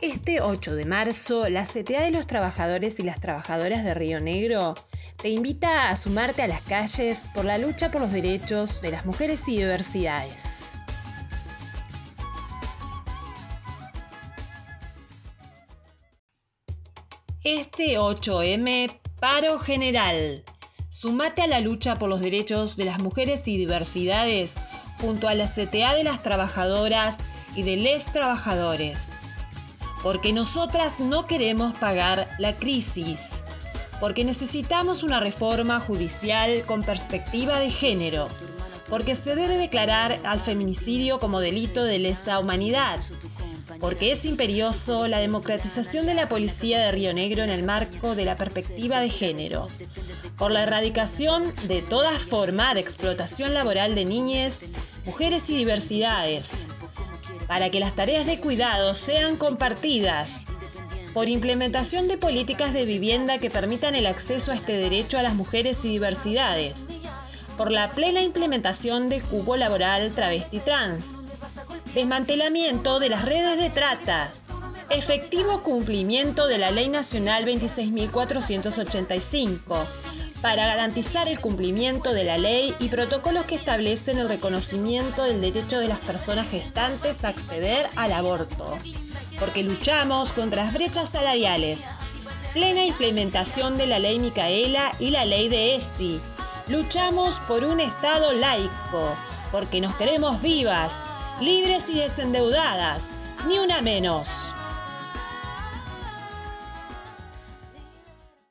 Este 8 de marzo, la CTA de los trabajadores y las trabajadoras de Río Negro te invita a sumarte a las calles por la lucha por los derechos de las mujeres y diversidades. Este 8M, paro general. Sumate a la lucha por los derechos de las mujeres y diversidades junto a la CTA de las trabajadoras y de les trabajadores porque nosotras no queremos pagar la crisis, porque necesitamos una reforma judicial con perspectiva de género, porque se debe declarar al feminicidio como delito de lesa humanidad, porque es imperioso la democratización de la policía de Río Negro en el marco de la perspectiva de género, por la erradicación de toda forma de explotación laboral de niñas, mujeres y diversidades, para que las tareas de cuidado sean compartidas, por implementación de políticas de vivienda que permitan el acceso a este derecho a las mujeres y diversidades, por la plena implementación del cubo laboral travesti trans, desmantelamiento de las redes de trata, efectivo cumplimiento de la Ley Nacional 26.485, para garantizar el cumplimiento de la ley y protocolos que establecen el reconocimiento del derecho de las personas gestantes a acceder al aborto, porque luchamos contra las brechas salariales, plena implementación de la ley Micaela y la ley de ESI. Luchamos por un Estado laico, porque nos queremos vivas, libres y desendeudadas, ni una menos.